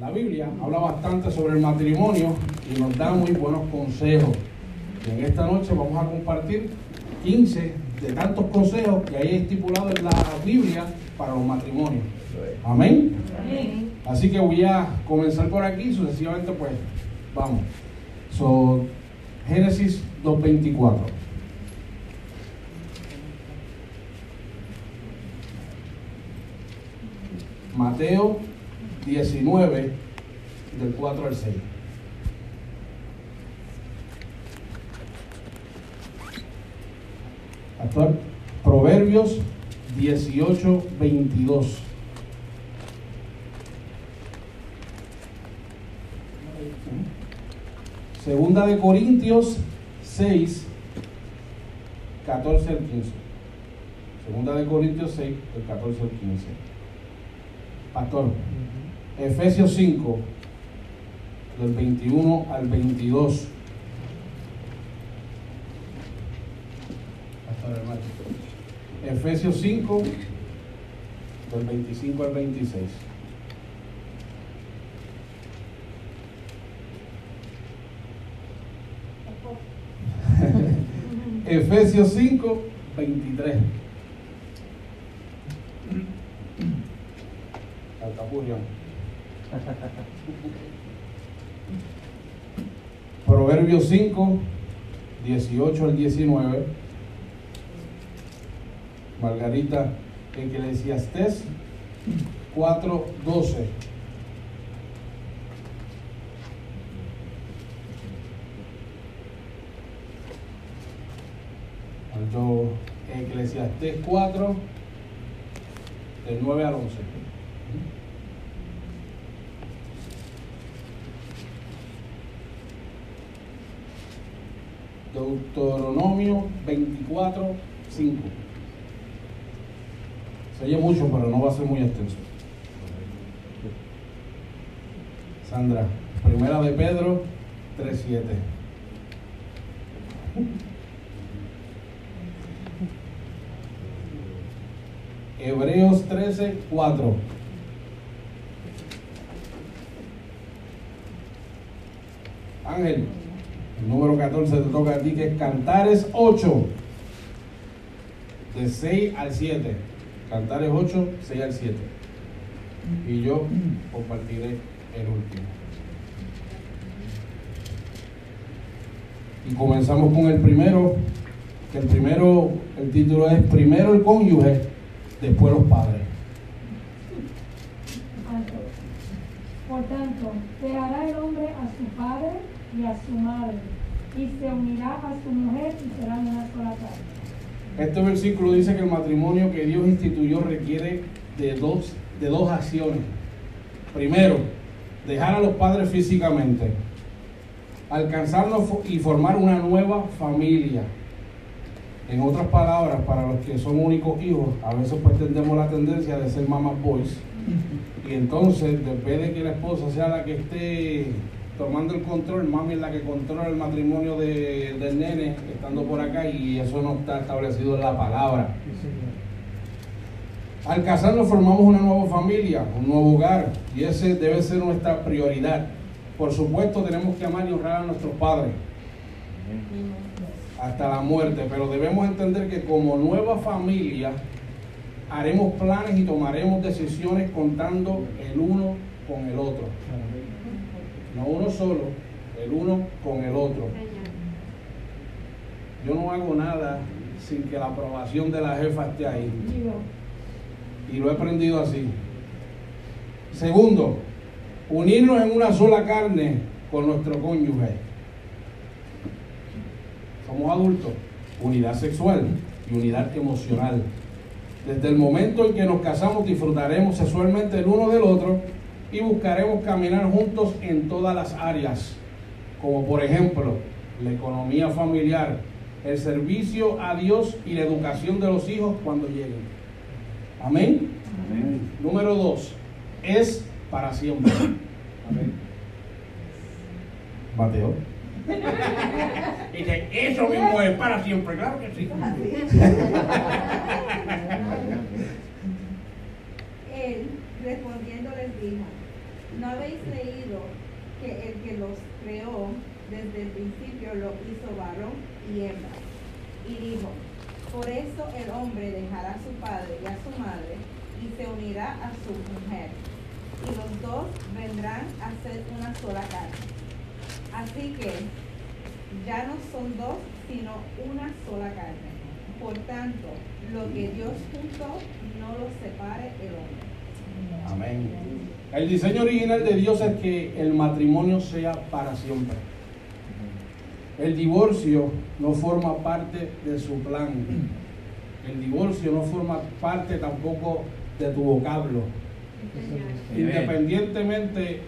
La Biblia habla bastante sobre el matrimonio y nos da muy buenos consejos. Y en esta noche vamos a compartir 15 de tantos consejos que hay estipulados en la Biblia para los matrimonios. Amén. Así que voy a comenzar por aquí, sucesivamente pues vamos. So, Génesis 2.24. Mateo 19, del 4 al 6. Actual, Proverbios 18, 22. Segunda de Corintios 6, 14 al 15. Segunda de Corintios 6, del 14 al 15. Pastor, Efesios 5, del 21 al 22. Pastor hermano. Efesios 5, del 25 al 26. Efesios 5, 23. Alcapurrio. Proverbios 5, 18 al 19. Margarita Eclesiastés 4, 12. Alto Eclesiastés 4, del 9 al 11. Deuteronomio 24, 5. Se oye mucho, pero no va a ser muy extenso. Sandra, primera de Pedro 3, 7. Hebreos 13, 4. Ángel, el número 14 te toca a ti, que es Cantares 8, de 6 al 7. Cantares 8, 6 al 7. Y yo compartiré el último. Y comenzamos con el primero, que el primero, el título es Primero el cónyuge, después los padres. Por tanto, dejará el hombre a su padre y a su madre, y se unirá a su mujer y serán una sola carne. Este versículo dice que el matrimonio que Dios instituyó requiere de dos, de dos acciones. Primero, dejar a los padres físicamente, alcanzarnos y formar una nueva familia. En otras palabras, para los que son únicos hijos, a veces pues tendemos la tendencia de ser mamás boys. Y entonces, depende de que la esposa sea la que esté tomando el control, mami es la que controla el matrimonio de- del nene, estando por acá, y eso no está establecido en la palabra. Al casarnos formamos una nueva familia, un nuevo hogar, y ese debe ser nuestra prioridad. Por supuesto, tenemos que amar y honrar a nuestros padres hasta la muerte, pero debemos entender que como nueva familia haremos planes y tomaremos decisiones contando el uno con el otro. No uno solo, el uno con el otro. Yo no hago nada sin que la aprobación de la jefa esté ahí. Y lo he aprendido así. Segundo, unirnos en una sola carne con nuestro cónyuge. Somos adultos, unidad sexual y unidad emocional. Desde el momento en que nos casamos disfrutaremos sexualmente el uno del otro y buscaremos caminar juntos en todas las áreas, como por ejemplo la economía familiar, el servicio a Dios y la educación de los hijos cuando lleguen. Amén. Número dos, es para siempre. Amén. Mateo. Dice, eso mismo es para siempre, claro que sí. Él respondiendo les dijo, ¿No habéis leído que el que los creó desde el principio lo hizo varón y hembra? Y dijo, por eso el hombre dejará a su padre y a su madre y se unirá a su mujer, y los dos vendrán a ser una sola carne. Así que ya no son dos, sino una sola carne. Por tanto, lo que Dios juntó, no lo separe el hombre. Amén. El diseño original de Dios es que el matrimonio sea para siempre. El divorcio no forma parte de su plan. El divorcio no forma parte tampoco de tu vocablo. Independientemente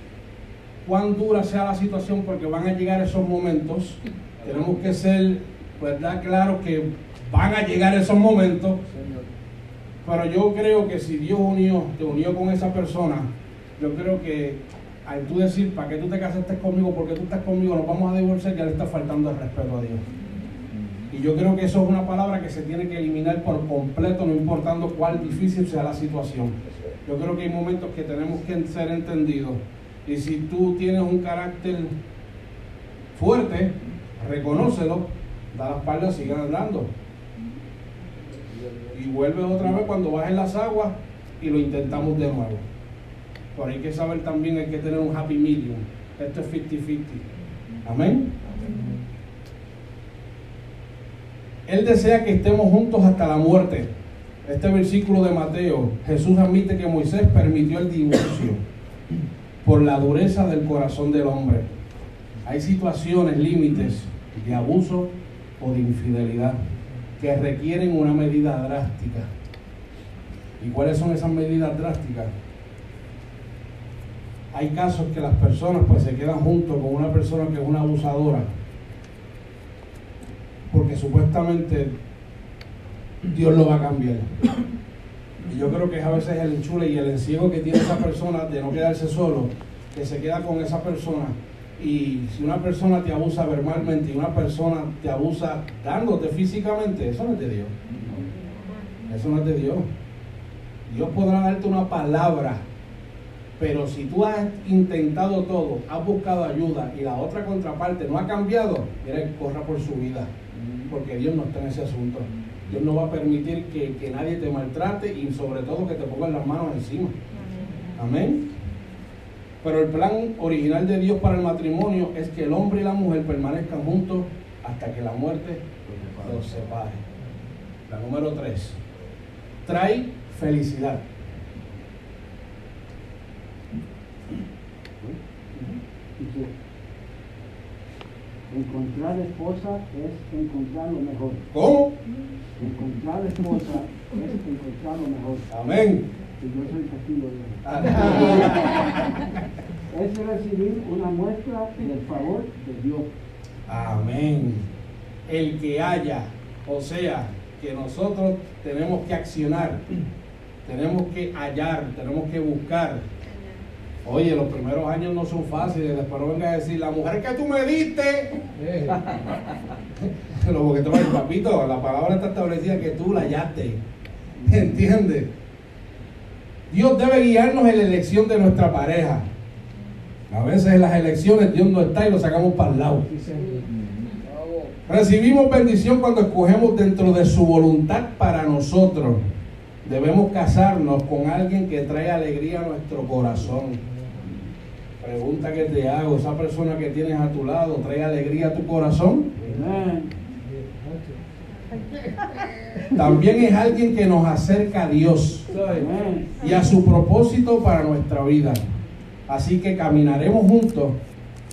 cuán dura sea la situación, porque van a llegar esos momentos, tenemos que ser, ¿verdad? Claro que van a llegar esos momentos, pero yo creo que si Dios unió, te unió con esa persona, yo creo que al tú decir, ¿para qué tú te casaste conmigo? porque tú estás conmigo? Nos vamos a divorciar, ya le está faltando el respeto a Dios. Y yo creo que eso es una palabra que se tiene que eliminar por completo, no importando cuál difícil sea la situación. Yo creo que hay momentos que tenemos que ser entendidos. Y si tú tienes un carácter fuerte, reconócelo, da las espalda, sigue andando. Y vuelve otra vez cuando bajen las aguas y lo intentamos de nuevo. Pero hay que saber también, hay que tener un happy medium. Esto es 50-50. Amén. Él desea que estemos juntos hasta la muerte. Este versículo de Mateo, Jesús admite que Moisés permitió el divorcio por la dureza del corazón del hombre. Hay situaciones, límites de abuso o de infidelidad que requieren una medida drástica. ¿Y cuáles son esas medidas drásticas? Hay casos que las personas pues se quedan juntos con una persona que es una abusadora porque supuestamente Dios lo va a cambiar. Y yo creo que es a veces el enchule y el enciego que tiene esa persona de no quedarse solo, que se queda con esa persona. Y si una persona te abusa verbalmente y una persona te abusa dándote físicamente, eso no es de Dios. Eso no es de Dios. Dios podrá darte una palabra, pero si tú has intentado todo, has buscado ayuda y la otra contraparte no ha cambiado, mira, corra por su vida porque Dios no está en ese asunto. Dios no va a permitir que, nadie te maltrate y sobre todo que te pongan las manos encima. Amén. Pero el plan original de Dios para el matrimonio es que el hombre y la mujer permanezcan juntos hasta que la muerte los separe. La número tres. Trae felicidad. Encontrar esposa es encontrar lo mejor. ¿Cómo? Encontrar esposa es encontrar lo mejor. Amén. Y yo soy testigo de eso. es recibir una muestra del favor de Dios. Amén. El que haya, o sea, que nosotros tenemos que accionar, tenemos que hallar, tenemos que buscar Oye, los primeros años no son fáciles, después no venga a decir, la mujer que tú me diste. Lo porque te papito, la palabra está establecida que tú la hallaste. ¿Entiendes? Dios debe guiarnos en la elección de nuestra pareja. A veces en las elecciones Dios no está y lo sacamos para el lado. Recibimos bendición cuando escogemos dentro de su voluntad para nosotros. Debemos casarnos con alguien que trae alegría a nuestro corazón. Pregunta que te hago, esa persona que tienes a tu lado, ¿trae alegría a tu corazón? También es alguien que nos acerca a Dios y a su propósito para nuestra vida. Así que caminaremos juntos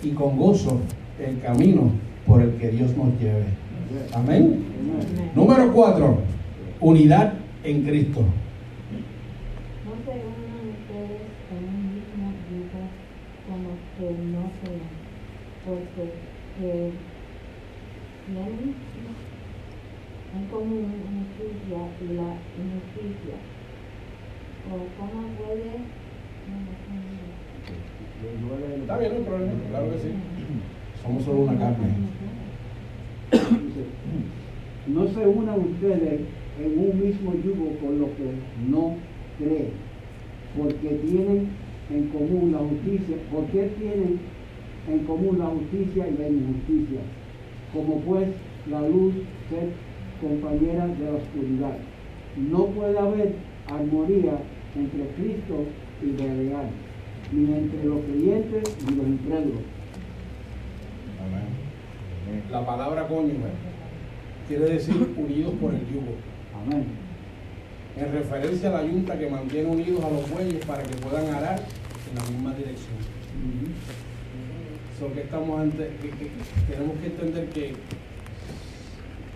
y con gozo el camino por el que Dios nos lleve. Amén. Número cuatro, unidad en Cristo. No sea, porque eh, tienen en común justicia y la injusticia. ¿O cómo puede? Está bien, no hay problema, claro que sí. Somos solo una carne. No se unan ustedes en un mismo yugo con lo que no creen, porque tienen en común la justicia? ¿Por qué tienen en común la justicia y la injusticia? Como pues la luz ser compañera de la oscuridad. No puede haber armonía entre Cristo y Belial, ni entre los creyentes y los incrédulos. Amén. La palabra cónyuge quiere decir unidos por el yugo. Amén. En referencia a la yunta que mantiene unidos a los bueyes para que puedan arar en la misma dirección. Que estamos ante, tenemos que entender que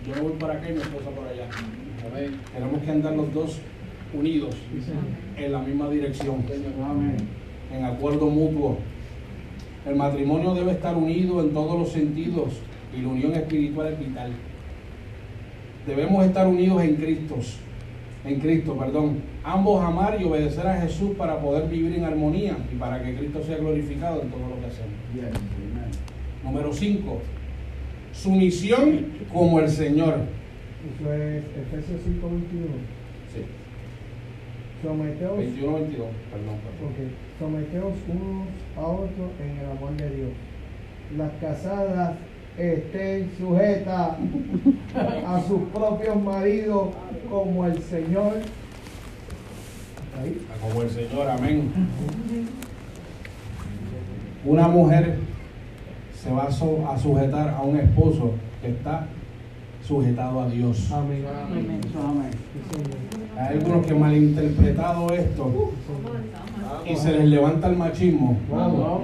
yo no voy para acá y mi esposa por allá. Tenemos que andar los dos unidos en la misma dirección, en acuerdo mutuo. El matrimonio debe estar unido en todos los sentidos y la unión espiritual es vital. Debemos estar unidos en Cristo, en Cristo, perdón. Ambos amar y obedecer a Jesús para poder vivir en armonía y para que Cristo sea glorificado en todo lo que hacemos. Bien, amén. Número 5. Sumisión como el Señor. Eso es Efesios 5:21. Sí. Someteos, 21, 22, perdón. perdón. ok, someteos unos a otros en el amor de Dios. Las casadas estén sujetas a sus propios maridos como el Señor. Ahí. Como el Señor, amén. Una mujer se va a, sujetar a un esposo que está sujetado a Dios. Amén. Hay algunos que han malinterpretado esto y se les levanta el machismo. Vamos.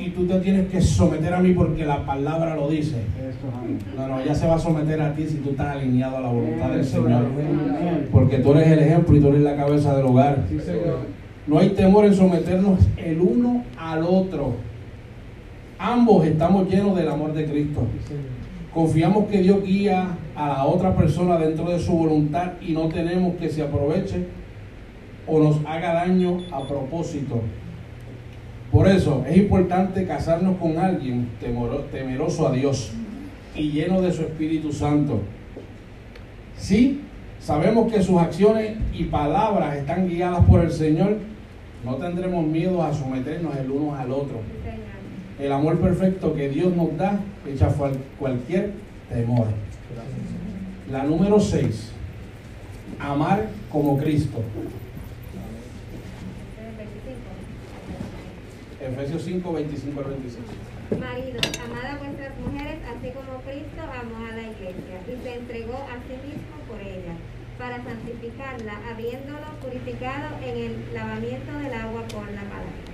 Y tú te tienes que someter a mí porque la palabra lo dice. No, no, ella se va a someter a ti si tú estás alineado a la voluntad del Señor. Porque tú eres el ejemplo y tú eres la cabeza del hogar. No hay temor en someternos el uno al otro. Ambos estamos llenos del amor de Cristo. Confiamos que Dios guía a la otra persona dentro de su voluntad y no tenemos que se aproveche o nos haga daño a propósito. Por eso es importante casarnos con alguien temeroso a Dios y lleno de su Espíritu Santo. Sí, sabemos que sus acciones y palabras están guiadas por el Señor. No tendremos miedo a someternos el uno al otro. El amor perfecto que Dios nos da echa cualquier temor. La número 6. Amar como Cristo. Efesios 5, 25 al 26. Maridos, amad a vuestras mujeres así como Cristo amó a la iglesia y se entregó a sí mismo por ella, para santificarla, habiéndolo purificado en el lavamiento del agua por la palabra.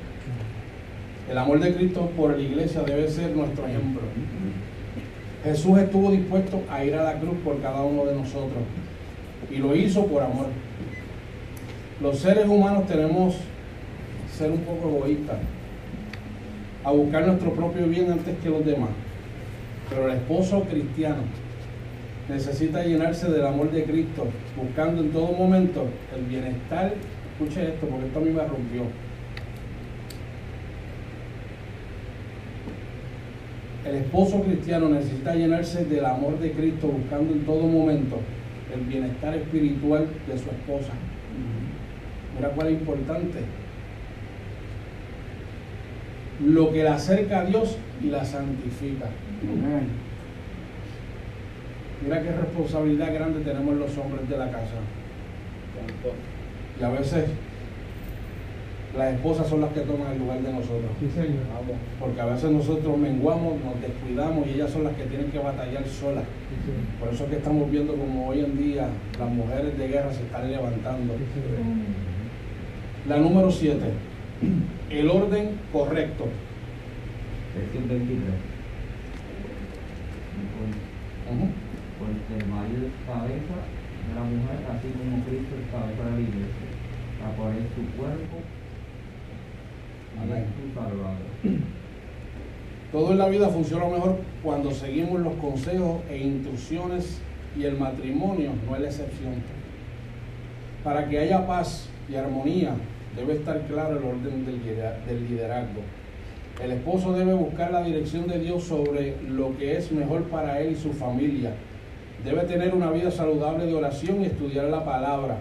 El amor de Cristo por la iglesia debe ser nuestro ejemplo. Jesús estuvo dispuesto a ir a la cruz por cada uno de nosotros y lo hizo por amor. Los seres humanos tenemos que ser un poco egoístas, a buscar nuestro propio bien antes que los demás. Pero el esposo cristiano necesita llenarse del amor de Cristo, buscando en todo momento el bienestar. Escuche esto, porque esto a mí me rompió. El esposo cristiano necesita llenarse del amor de Cristo, buscando en todo momento el bienestar espiritual de su esposa. Mira cuál es importante. Lo que la acerca a Dios y la santifica. Mira qué responsabilidad grande tenemos los hombres de la casa. Y a veces las esposas son las que toman el lugar de nosotros. Sí, Señor. Porque a veces nosotros menguamos, nos descuidamos y ellas son las que tienen que batallar solas. Sí. Por eso es que estamos viendo como hoy en día las mujeres de guerra se están levantando. La número 7, el orden correcto. Versión 23. Ujú. Porque el marido es cabeza de la mujer, así como Cristo es cabeza de la iglesia, la cual es su cuerpo y Amén. es su salvador. Todo en la vida funciona mejor cuando seguimos los consejos e instrucciones y el matrimonio no es la excepción. Para que haya paz y armonía debe estar claro el orden del lidera- del liderazgo. El esposo debe buscar la dirección de Dios sobre lo que es mejor para él y su familia. Debe tener una vida saludable de oración y estudiar la palabra.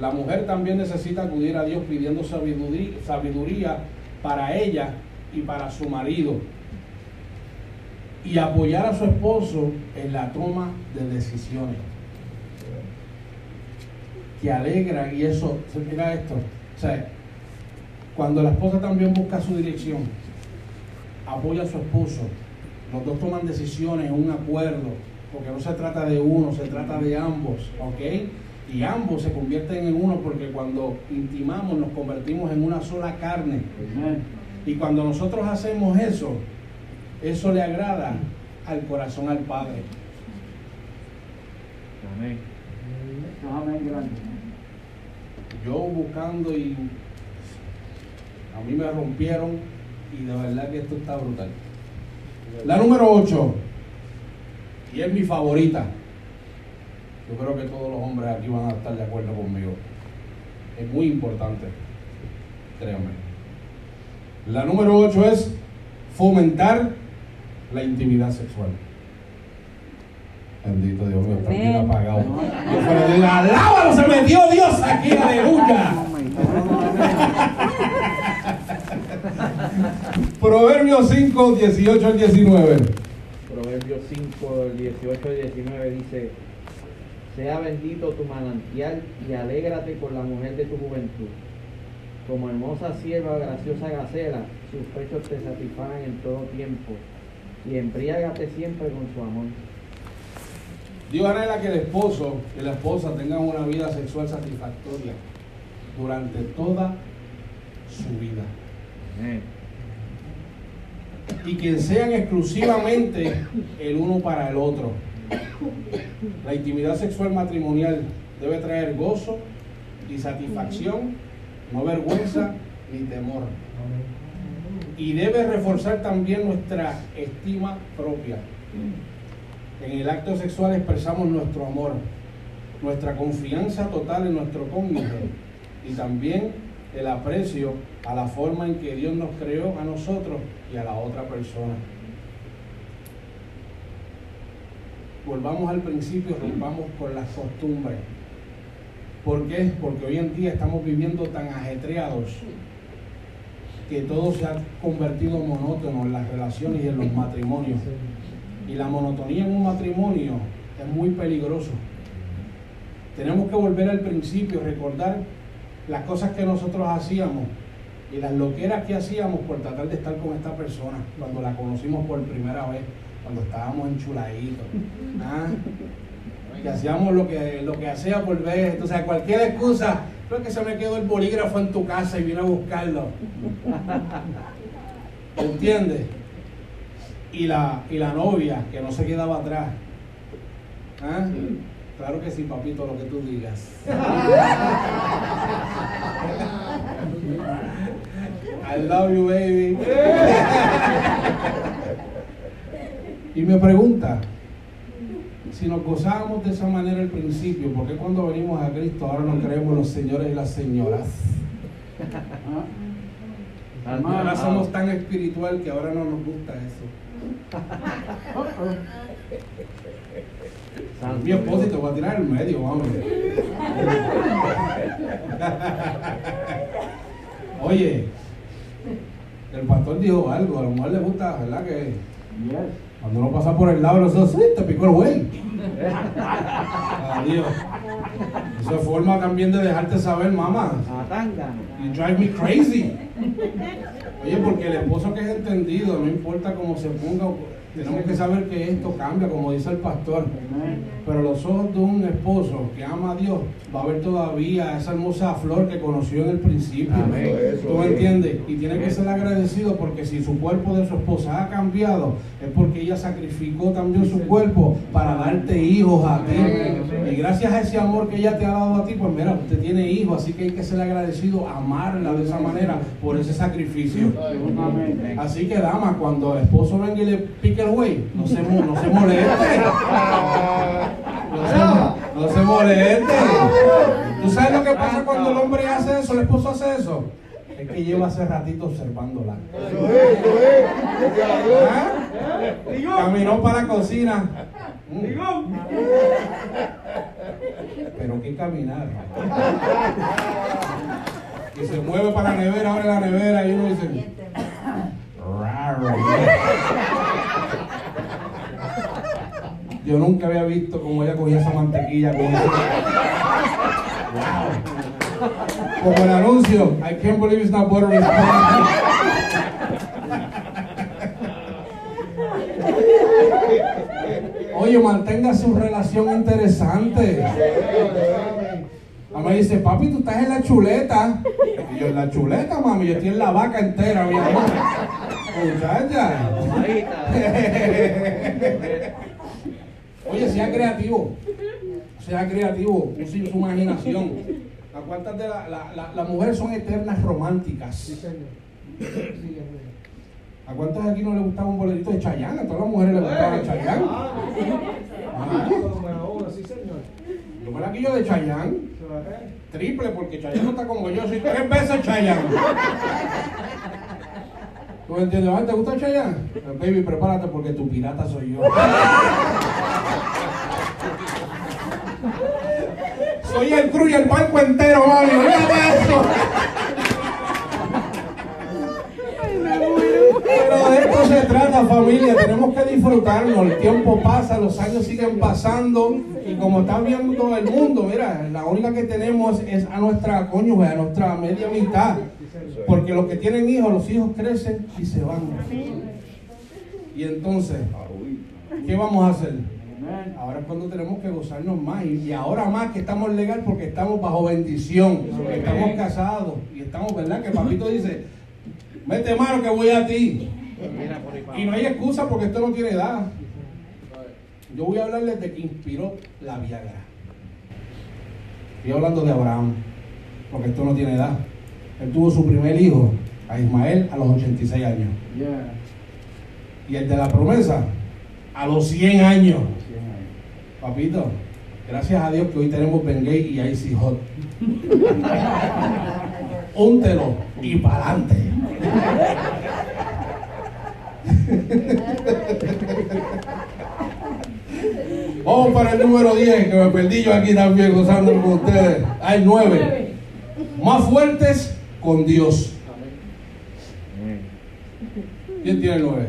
La mujer también necesita acudir a Dios pidiendo sabiduría, sabiduría para ella y para su marido. Y apoyar a su esposo en la toma de decisiones. Que alegran y eso, mira esto. O sea, cuando la esposa también busca su dirección, apoya a su esposo, los dos toman decisiones, un acuerdo, porque no se trata de uno, se trata de ambos, ¿ok? Y ambos se convierten en uno porque cuando intimamos nos convertimos en una sola carne. Y cuando nosotros hacemos eso, eso le agrada al corazón al Padre. Amén. Amén, grande. Yo buscando y a mí me rompieron y de verdad que esto está brutal. La número 8, y es mi favorita. Yo creo que todos los hombres aquí van a estar de acuerdo conmigo. Es muy importante, créanme. La número 8 es fomentar la intimidad sexual. Bendito Dios mío, está bien apagado. Yo fuera de la alábalo, se metió Dios aquí, aleluya. Proverbios 5, 18 al 19. Proverbios 5, 18 y 19 dice, sea bendito tu manantial y alégrate con la mujer de tu juventud. Como hermosa sierva, graciosa gacela, sus pechos te satisfagan en todo tiempo y embriágate siempre con su amor. Dios anhela que el esposo y la esposa tengan una vida sexual satisfactoria durante toda su vida. Y que sean exclusivamente el uno para el otro. La intimidad sexual matrimonial debe traer gozo y satisfacción, no vergüenza ni temor. Y debe reforzar también nuestra estima propia. En el acto sexual expresamos nuestro amor, nuestra confianza total en nuestro cónyuge y también el aprecio a la forma en que Dios nos creó a nosotros y a la otra persona. Volvamos al principio, rompamos con las costumbres. ¿Por qué? Porque hoy en día estamos viviendo tan ajetreados que todo se ha convertido monótono en las relaciones y en los matrimonios. Y la monotonía en un matrimonio es muy peligroso. Tenemos que volver al principio, recordar las cosas que nosotros hacíamos y las loqueras que hacíamos por tratar de estar con esta persona cuando la conocimos por primera vez, cuando estábamos enchuladitos. ¿ah? Que hacíamos lo que, lo que hacía por ver, entonces cualquier excusa, creo que se me quedó el bolígrafo en tu casa y vine a buscarlo. ¿Entiendes? Y la, y la novia que no se quedaba atrás. ¿Ah? Claro que sí, papito, lo que tú digas. I love you, baby. y me pregunta, si nos gozábamos de esa manera al principio, ¿por qué cuando venimos a Cristo ahora nos creemos los señores y las señoras? Ahora somos tan espiritual que ahora no nos gusta eso. Mi esposo y te voy a tirar en medio, vamos. Oye, el pastor dijo algo, a la mujer le gusta, ¿verdad? Que cuando uno pasa por el lado, dos, sí, te picó el güey. Adiós. Eso es forma también de dejarte saber, mamá. You drive me crazy. Oye, porque el esposo que es entendido, no importa cómo se ponga, tenemos que saber que esto cambia, como dice el pastor. Pero los ojos de un esposo que ama a Dios va a ver todavía esa hermosa flor que conoció en el principio. Amén. ¿Tú me entiendes? Y tiene que ser agradecido porque si su cuerpo de su esposa ha cambiado, es porque ella sacrificó también su cuerpo para darte hijos a ti. Y gracias a ese amor que ella te ha dado a ti, pues mira, usted tiene hijos, así que hay que ser agradecido, amarla de esa manera por ese sacrificio. Así que, dama, cuando el esposo venga y le pique güey, no se, mo- no se moleste. No se, no se moleste. ¿Tú sabes lo que pasa cuando el hombre hace eso, el esposo hace eso? Es que lleva hace ratito observándola. ¿Ah? Caminó para la cocina. Pero qué caminar. Y se mueve para la nevera, abre la nevera y uno dice, "Raro". Yo nunca había visto cómo ella cogía esa mantequilla con ese- Wow. Como el anuncio, I can't believe it's not butter, it's Oye, mantenga su relación interesante. Mamá dice, papi, tú estás en la chuleta. Y yo, en la chuleta, mami, yo estoy en la vaca entera, mi amor. Muchacha. Oye, sea creativo. Sea creativo, use su imaginación. ¿A cuántas de la- la- la- las mujeres son eternas románticas? Sí, señor. ¿A cuántos aquí no les gustaba un bolerito de Chayanne? A todas las mujeres les gustaba Chayanne. Ah, sí, señor. yo me la quillo de Chayanne. Triple, porque Chayanne no está como yo, soy tres veces Chayanne. ¿Tú me entiendes? ¿Te gusta Chayanne? Baby, prepárate porque tu pirata soy yo. Soy el cruz y el barco entero, mami. De eso. Pero de esto se trata, familia. Tenemos que disfrutarnos. El tiempo pasa, los años siguen pasando. Y como está viendo el mundo, mira, la única que tenemos es a nuestra cónyuge, a nuestra media mitad. Porque los que tienen hijos, los hijos crecen y se van. Y entonces, ¿qué vamos a hacer? Ahora es cuando tenemos que gozarnos más. Y ahora más que estamos legal porque estamos bajo bendición. Estamos casados. Y estamos, ¿verdad? Que papito dice, mete mano que voy a ti. Para Y no hay excusa porque esto no tiene edad. Yo voy a hablarles de que inspiró la Viagra. Estoy hablando de Abraham, porque esto no tiene edad. Él tuvo su primer hijo, a Ismael, a los 86 años. Y el de la promesa, a los 100 años. Papito, gracias a Dios que hoy tenemos Bengay y Icy Hot. Úntelo y pa'lante. Vamos para el número 10, que me perdí yo aquí también gozando con ustedes. Hay 9. Más fuertes con Dios. ¿Quién tiene el 9?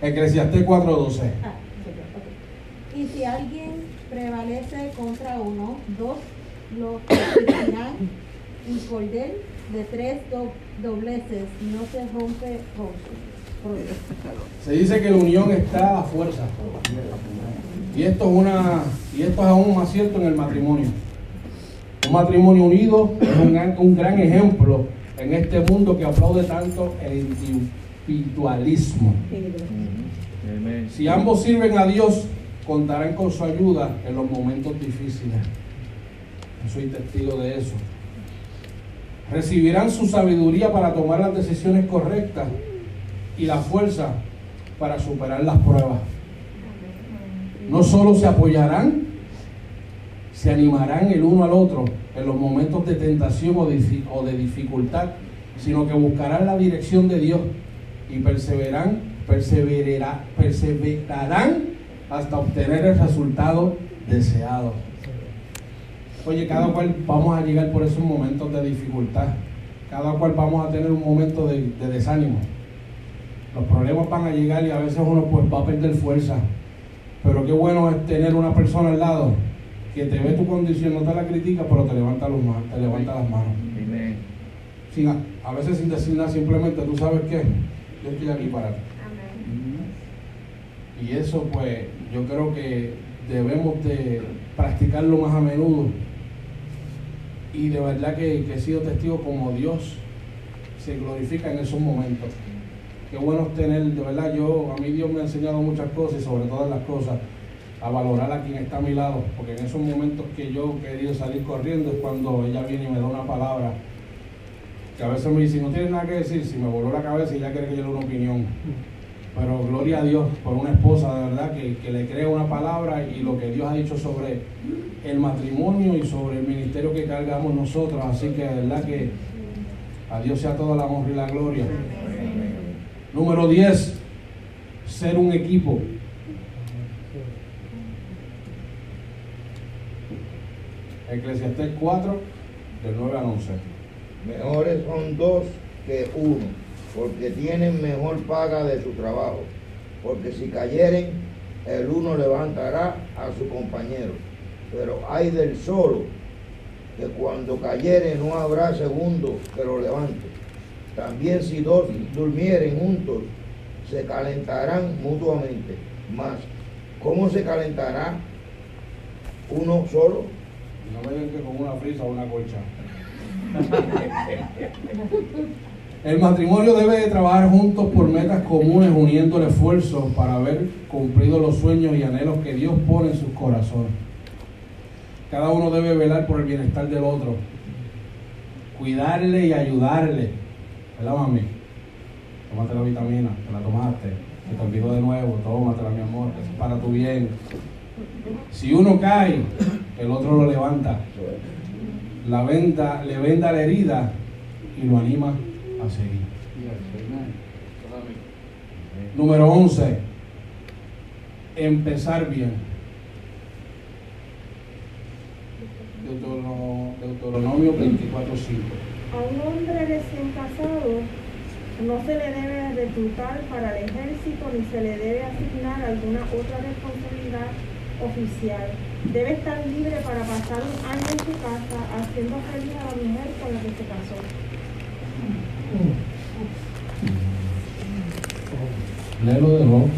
Eclesiastés 4:12. Y si alguien prevalece contra uno, dos lo constituirán y cordel de tres do- dobleces no se rompe. Se dice que la unión está a fuerza. Y esto es una y esto es aún más cierto en el matrimonio. Un matrimonio unido es un gran, un gran ejemplo en este mundo que aplaude tanto el individualismo. Si ambos sirven a Dios, contarán con su ayuda en los momentos difíciles. Yo soy testigo de eso. Recibirán su sabiduría para tomar las decisiones correctas y la fuerza para superar las pruebas. No solo se apoyarán, se animarán el uno al otro en los momentos de tentación o de, dificultad, sino que buscarán la dirección de Dios y perseverarán, perseverará- perseverarán hasta obtener el resultado deseado. Oye, cada cual vamos a llegar por esos momentos de dificultad. Cada cual vamos a tener un momento de, de desánimo. Los problemas van a llegar y a veces uno pues va a perder fuerza. Pero qué bueno es tener una persona al lado que te ve tu condición, no te la critica, pero te levanta, los te levanta las manos. Sin, a a veces sin decir nada, simplemente tú sabes qué, yo estoy aquí para ti. Y eso pues yo creo que debemos de practicarlo más a menudo. Y de verdad que, he sido testigo como Dios se glorifica en esos momentos. Qué bueno tener, de verdad, yo, a mí Dios me ha enseñado muchas cosas y sobre todas las cosas, a valorar a quien está a mi lado, porque en esos momentos que yo he querido salir corriendo es cuando ella viene y me da una palabra, que a veces me dice, no tienes nada que decir, si me voló la cabeza y ella quiere que yo le dé una opinión. Pero gloria a Dios por una esposa de verdad que, que le cree una palabra y lo que Dios ha dicho sobre el matrimonio y sobre el ministerio que cargamos nosotros. Así que de verdad que a Dios sea toda la honra y la gloria. Número 10, ser un equipo. Eclesiastés 4, del 9 al 11. Mejores son dos que uno, porque tienen mejor paga de su trabajo. Porque si cayeren, el uno levantará a su compañero. Pero hay del solo, que cuando cayere no habrá segundo que lo levante. También si dos durmieren juntos, se calentarán mutuamente. Mas, ¿cómo se calentará uno solo? No me digan que con una frisa o una colcha. El matrimonio debe de trabajar juntos por metas comunes, uniendo el esfuerzo para haber cumplido los sueños y anhelos que Dios pone en sus corazones. Cada uno debe velar por el bienestar del otro, cuidarle y ayudarle. ¿Verdad, mami? Tómate la vitamina, te la tomaste, te olvidó de nuevo, tómatela, mi amor, que es para tu bien. Si uno cae, el otro lo levanta. La venda, le venda la herida y lo anima a seguir. Número 11. Empezar bien. Deuteronomio, Deuteronomio 24.5. A un hombre recién casado no se le debe reclutar para el ejército ni se le debe asignar alguna otra responsabilidad oficial. Debe estar libre para pasar un año en su casa haciendo feliz a la mujer con la que se casó. Léelo de nuevo.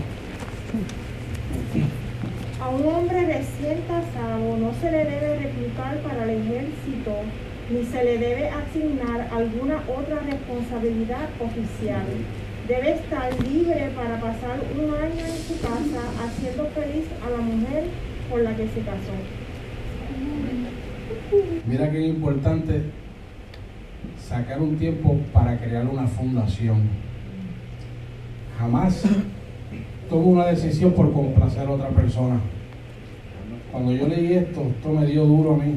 A un hombre recién casado no se le debe reclutar para el ejército ni se le debe asignar alguna otra responsabilidad oficial. Debe estar libre para pasar un año en su casa haciendo feliz a la mujer con la que se casó. Mira es importante sacar un tiempo para crear una fundación. Jamás tomo una decisión por complacer a otra persona. Cuando yo leí esto, esto me dio duro a mí.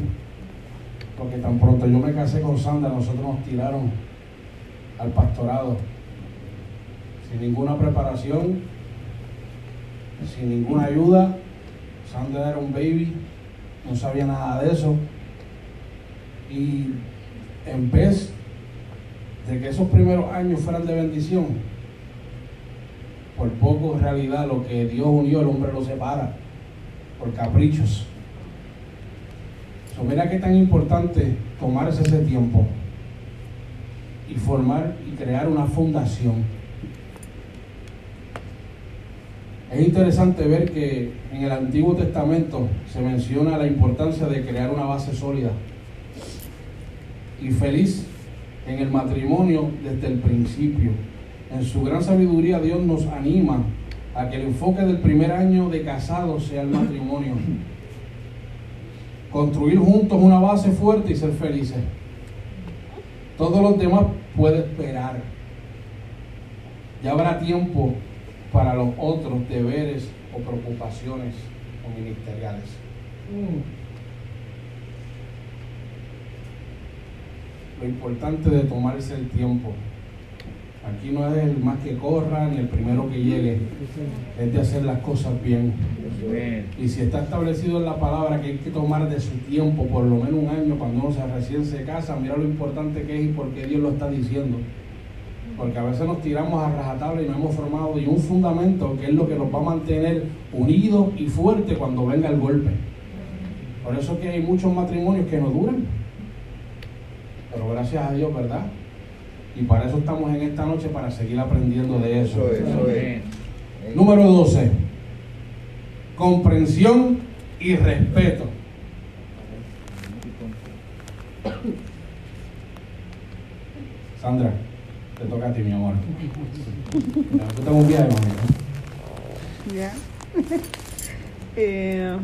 Porque tan pronto yo me casé con Sandra, nosotros nos tiraron al pastorado. Sin ninguna preparación, sin ninguna ayuda. Sandra era un baby, no sabía nada de eso. Y en vez de que esos primeros años fueran de bendición, por poco en realidad lo que Dios unió, el hombre lo separa, por caprichos. So, mira qué tan importante tomarse ese tiempo y formar y crear una fundación. Es interesante ver que en el Antiguo Testamento se menciona la importancia de crear una base sólida y feliz en el matrimonio desde el principio. En su gran sabiduría Dios nos anima a que el enfoque del primer año de casado sea el matrimonio. Construir juntos una base fuerte y ser felices. Todos los demás puede esperar. Ya habrá tiempo para los otros deberes o preocupaciones o ministeriales. Lo importante de tomarse el tiempo. Aquí no es el más que corra ni el primero que llegue. Es de hacer las cosas bien. Y si está establecido en la palabra que hay que tomar de su tiempo, por lo menos un año, cuando uno se recién se casa, mira lo importante que es y por qué Dios lo está diciendo. Porque a veces nos tiramos a rajatabla y no hemos formado y un fundamento que es lo que nos va a mantener unidos y fuertes cuando venga el golpe. Por eso que hay muchos matrimonios que no duran. Pero gracias a Dios, ¿verdad? Y para eso estamos en esta noche, para seguir aprendiendo de eso. Eso es, eso es. Número 12. Comprensión y respeto. Sandra, te toca a ti, mi amor. Ya, Tú tengo un viaje, mami. Ya. Eh,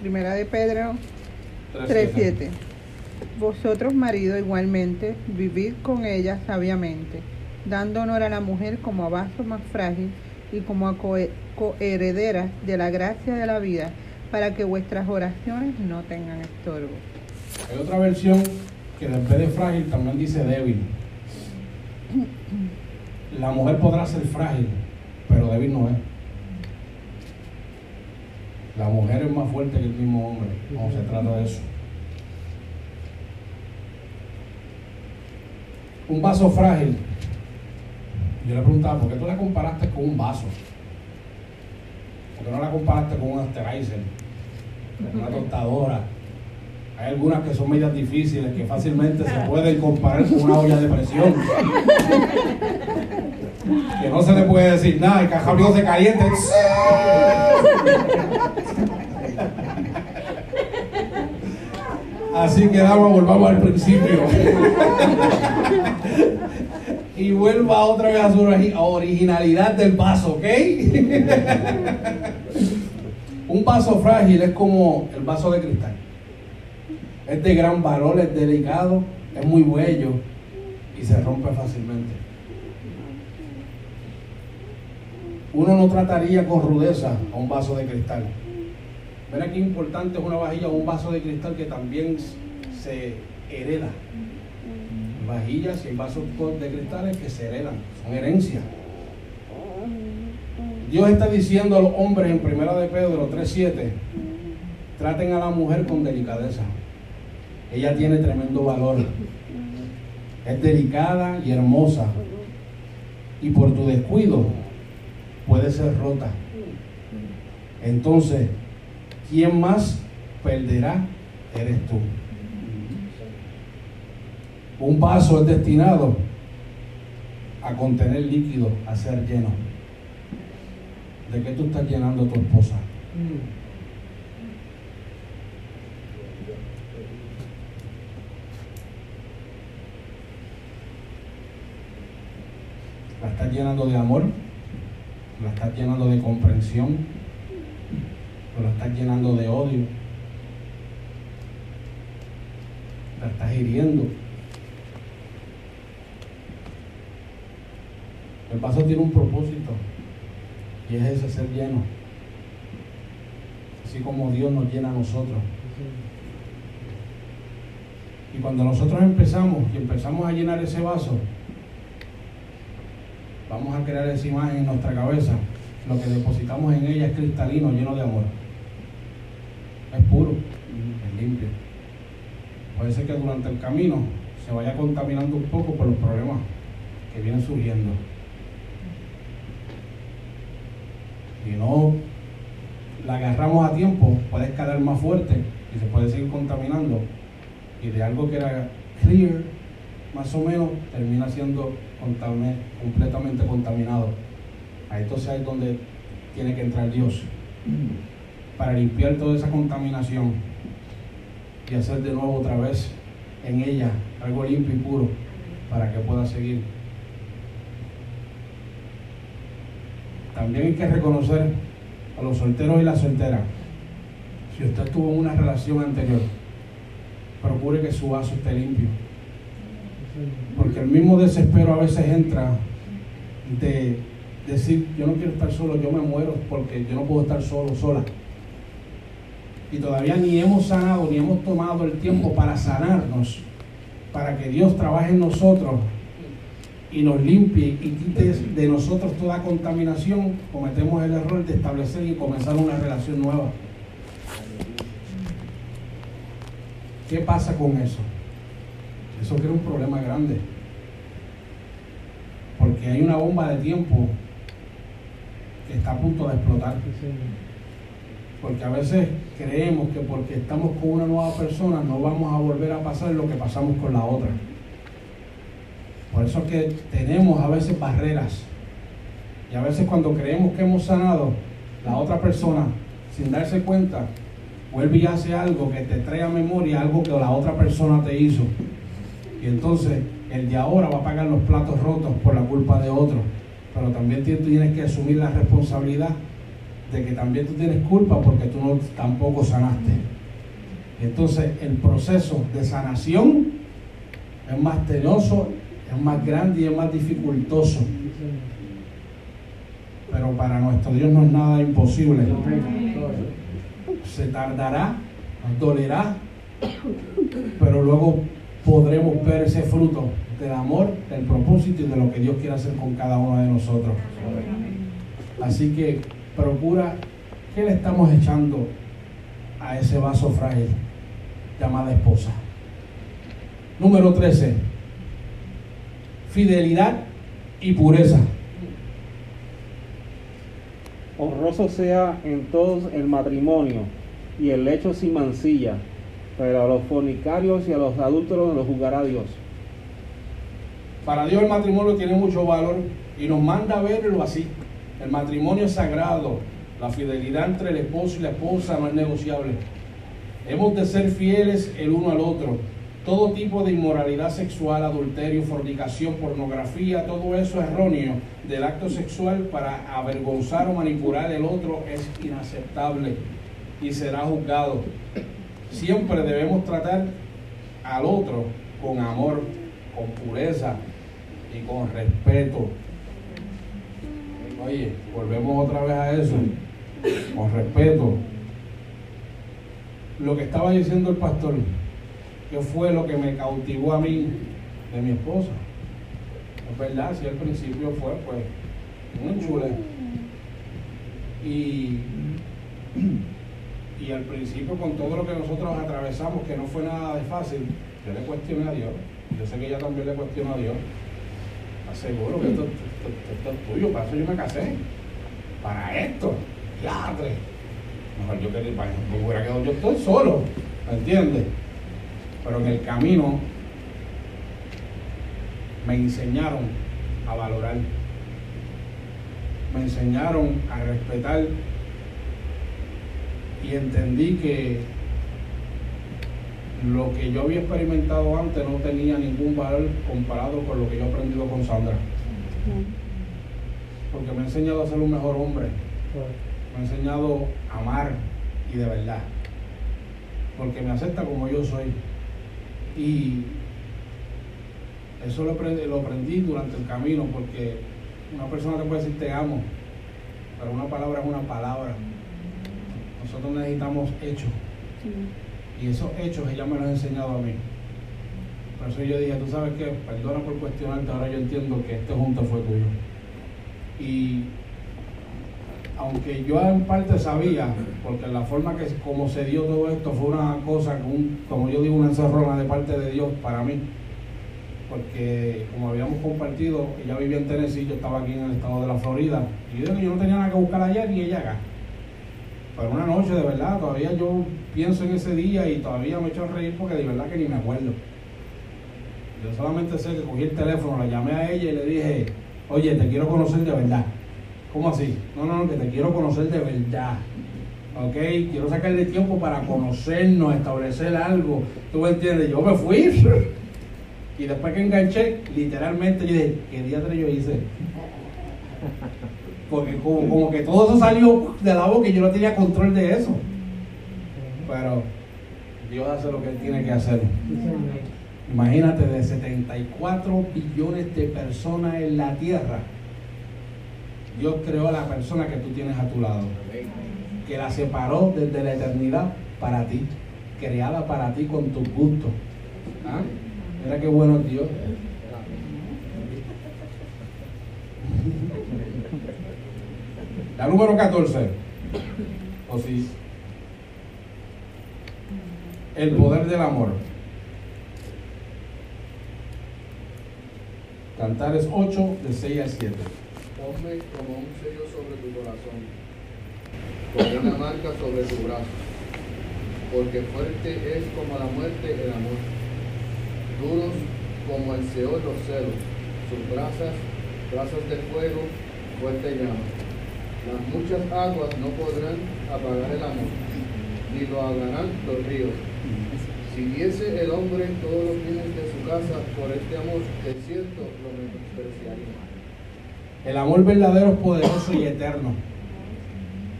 primera de Pedro 3.7. Vosotros, marido, igualmente, vivid con ella sabiamente, dando honor a la mujer como a vaso más frágil y como a cohe- coheredera de la gracia de la vida, para que vuestras oraciones no tengan estorbo. Hay otra versión que vez de frágil también dice débil. La mujer podrá ser frágil, pero débil no es. La mujer es más fuerte que el mismo hombre, cuando se trata de eso. Un vaso frágil. Yo le preguntaba, ¿por qué tú la comparaste con un vaso? ¿Por qué no la comparaste con un asterizer? Con una tostadora. Hay algunas que son medias difíciles que fácilmente se pueden comparar con una olla de presión. Que no se le puede decir nada, el cajalío se caliente. Así que damos, volvamos al principio. y vuelva otra vez a su ori- originalidad del vaso, ¿ok? Un vaso frágil es como el vaso de cristal. Es de gran valor, es delicado, es muy bello y se rompe fácilmente. Uno no trataría con rudeza a un vaso de cristal. Mira qué importante es una vajilla o un vaso de cristal que también se hereda. Vajillas y vasos de cristales que se heredan, son herencias. Dios está diciendo a los hombres en Primera de Pedro 3.7, traten a la mujer con delicadeza. Ella tiene tremendo valor. Es delicada y hermosa. Y por tu descuido puede ser rota. Entonces, ¿quién más perderá? Eres tú. Un vaso es destinado a contener líquido, a ser lleno. ¿De qué tú estás llenando tu esposa? ¿La estás llenando de amor? ¿La estás llenando de comprensión? ¿O la estás llenando de odio? ¿La estás hiriendo? El vaso tiene un propósito y es ese ser lleno. Así como Dios nos llena a nosotros. Y cuando nosotros empezamos y empezamos a llenar ese vaso, vamos a crear esa imagen en nuestra cabeza. Lo que depositamos en ella es cristalino, lleno de amor. Es puro, es limpio. Ser que durante el camino se vaya contaminando un poco por los problemas que vienen surgiendo. Si no la agarramos a tiempo, puede escalar más fuerte y se puede seguir contaminando. Y de algo que era clear, más o menos, termina siendo completamente contaminado. Ahí entonces es donde tiene que entrar Dios para limpiar toda esa contaminación y hacer de nuevo otra vez en ella algo limpio y puro para que pueda seguir. También hay que reconocer a los solteros y las solteras. Si usted tuvo una relación anterior, procure que su vaso esté limpio. Porque el mismo desespero a veces entra de decir, yo no quiero estar solo, yo me muero porque yo no puedo estar solo, sola. Y todavía ni hemos sanado, ni hemos tomado el tiempo para sanarnos, para que Dios trabaje en nosotros y nos limpie y quite de nosotros toda contaminación, cometemos el error de establecer y comenzar una relación nueva. ¿Qué pasa con eso? Eso crea un problema grande. Porque hay una bomba de tiempo que está a punto de explotar. Porque a veces creemos que porque estamos con una nueva persona no vamos a volver a pasar lo que pasamos con la otra. Por eso es que tenemos a veces barreras. Y a veces cuando creemos que hemos sanado, la otra persona, sin darse cuenta, vuelve y hace algo que te trae a memoria algo que la otra persona te hizo. Y entonces el de ahora va a pagar los platos rotos por la culpa de otro. Pero también tienes que asumir la responsabilidad de que también tú tienes culpa porque tú no tampoco sanaste. Entonces el proceso de sanación es más tedioso, es más grande y es más dificultoso. Pero para nuestro Dios no es nada imposible. Se tardará, dolerá, pero luego podremos ver ese fruto del amor, del propósito y de lo que Dios quiere hacer con cada uno de nosotros. Así que procura, ¿qué le estamos echando a ese vaso frágil llamada esposa? Número 13. fidelidad y pureza. Honroso sea en todos el matrimonio y el lecho sin mancilla, pero a los fornicarios y a los adúlteros los juzgará Dios. Para Dios el matrimonio tiene mucho valor y nos manda a verlo así. El matrimonio es sagrado. La fidelidad entre el esposo y la esposa no es negociable. Hemos de ser fieles el uno al otro. Todo tipo de inmoralidad sexual, adulterio, fornicación, pornografía, todo eso erróneo del acto sexual para avergonzar o manipular el otro es inaceptable y será juzgado. Siempre debemos tratar al otro con amor, con pureza y con respeto. Oye, volvemos otra vez a eso, con respeto. Lo que estaba diciendo el pastor, que fue lo que me cautivó a mí de mi esposa. Es verdad, si al principio fue pues muy chula. Y, y al principio con todo lo que nosotros atravesamos, que no fue nada de fácil, yo le cuestioné a Dios. Yo sé que ella también le cuestionó a Dios. Aseguro que esto, esto, es tuyo, para eso yo me casé. Para esto. Ladre. Mejor yo quería, me hubiera quedado, yo estoy solo, ¿me entiendes? Pero en el camino me enseñaron a valorar, me enseñaron a respetar y entendí que lo que yo había experimentado antes no tenía ningún valor comparado con lo que yo he aprendido con Sandra. Porque me ha enseñado a ser un mejor hombre. Me ha enseñado a amar y de verdad. Porque me acepta como yo soy. Y eso lo aprendí, lo aprendí durante el camino porque una persona te puede decir te amo, pero una palabra es una palabra. Nosotros necesitamos hechos. Y esos hechos ella me los ha enseñado a mí. Por eso yo dije, tú sabes qué, perdona por cuestionarte, ahora yo entiendo que este junto fue tuyo. Y aunque yo en parte sabía, porque la forma que como se dio todo esto fue una cosa, como yo digo, una encerrona de parte de Dios para mí. Porque como habíamos compartido, ella vivía en Tennessee, yo estaba aquí en el estado de la Florida. Y yo yo no tenía nada que buscar allá ni ella acá. Pero una noche de verdad, todavía yo pienso en ese día y todavía me echo a reír porque de verdad que ni me acuerdo. Yo solamente sé que cogí el teléfono, la llamé a ella y le dije, oye, te quiero conocer de verdad. ¿Cómo así? No, no, no, que te quiero conocer de verdad. ¿Ok? Quiero sacarle tiempo para conocernos, establecer algo. ¿Tú me entiendes? Yo me fui. Y después que enganché, literalmente yo dije, ¿qué día yo hice? Porque como, como, que todo eso salió de la boca y yo no tenía control de eso. Pero Dios hace lo que Él tiene que hacer. Imagínate, de 74 billones de personas en la tierra, Dios creó a la persona que tú tienes a tu lado. Que la separó desde la eternidad para ti. Creada para ti con tus gustos. ¿Ah? Mira qué bueno Dios. La número 14. O sí. El poder del amor. Cantares 8, de 6 a 7. Ponme como un sello sobre tu corazón, como una marca sobre tu brazo, porque fuerte es como la muerte el amor, duros como el Seol los celos, sus brasas, brasas de fuego, fuerte llama. Las muchas aguas no podrán apagar el amor, ni lo ahogarán los ríos. Si diese el hombre todos los bienes de su casa por este amor, es cierto, lo menospreciaría. El amor verdadero es poderoso y eterno.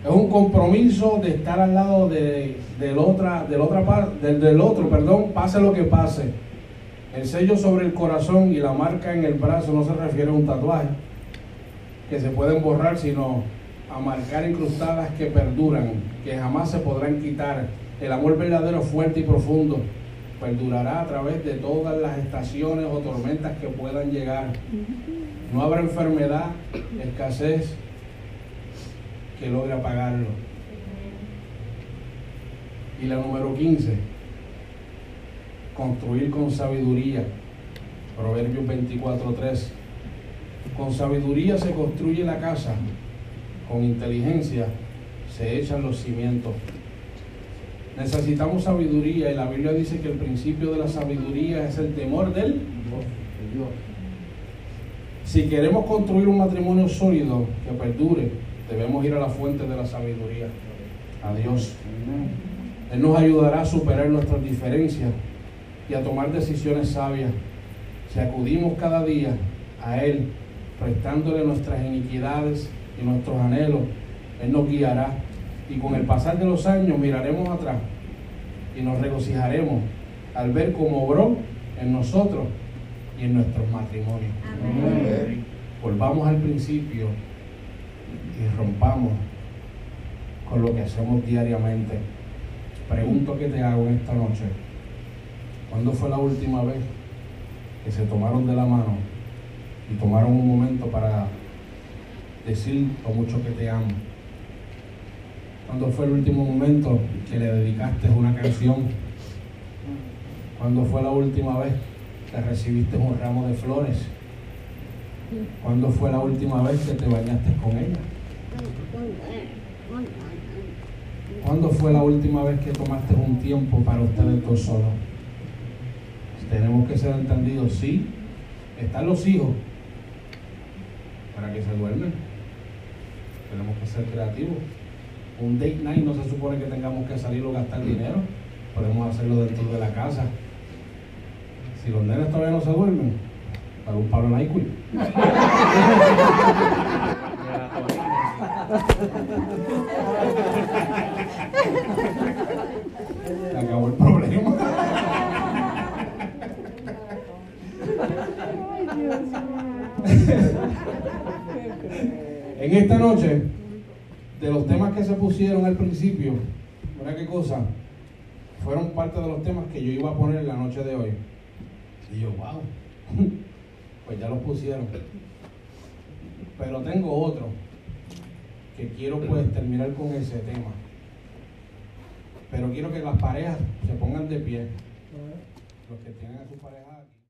Es un compromiso de estar al lado de, del, otra, del, otra, del, del otro, perdón, pase lo que pase. El sello sobre el corazón y la marca en el brazo no se refiere a un tatuaje que se pueden borrar, sino a marcar incrustadas que perduran, que jamás se podrán quitar. El amor verdadero, fuerte y profundo, perdurará a través de todas las estaciones o tormentas que puedan llegar. No habrá enfermedad, escasez que logre apagarlo. Y la número 15, construir con sabiduría. Proverbios 24:3. Con sabiduría se construye la casa, con inteligencia se echan los cimientos. Necesitamos sabiduría y la Biblia dice que el principio de la sabiduría es el temor del Dios. Si queremos construir un matrimonio sólido que perdure, debemos ir a la fuente de la sabiduría, a Dios. Él nos ayudará a superar nuestras diferencias y a tomar decisiones sabias. Si acudimos cada día a Él, prestándole nuestras iniquidades y nuestros anhelos, Él nos guiará. Y con el pasar de los años miraremos atrás y nos regocijaremos al ver cómo obró en nosotros y en nuestros matrimonios. Amén. Volvamos al principio y rompamos con lo que hacemos diariamente. Pregunto que te hago en esta noche. ¿Cuándo fue la última vez que se tomaron de la mano y tomaron un momento para decir lo mucho que te amo? ¿Cuándo fue el último momento que le dedicaste una canción? ¿Cuándo fue la última vez que recibiste un ramo de flores? ¿Cuándo fue la última vez que te bañaste con ella? ¿Cuándo fue la última vez que tomaste un tiempo para ustedes dos solos? Tenemos que ser entendidos, sí. Están los hijos para que se duermen. Tenemos que ser creativos. Un date night no se supone que tengamos que salir o gastar dinero. Podemos hacerlo dentro de la casa. Si los nenes todavía no se duermen, para un palo en NyQuil. Se acabó el problema. En esta noche, de los temas que se pusieron al principio, ¿verdad qué cosa? Fueron parte de los temas que yo iba a poner en la noche de hoy. Y yo, wow, pues ya los pusieron. Pero tengo otro que quiero pues terminar con ese tema. Pero quiero que las parejas se pongan de pie. Los que tienen a su pareja.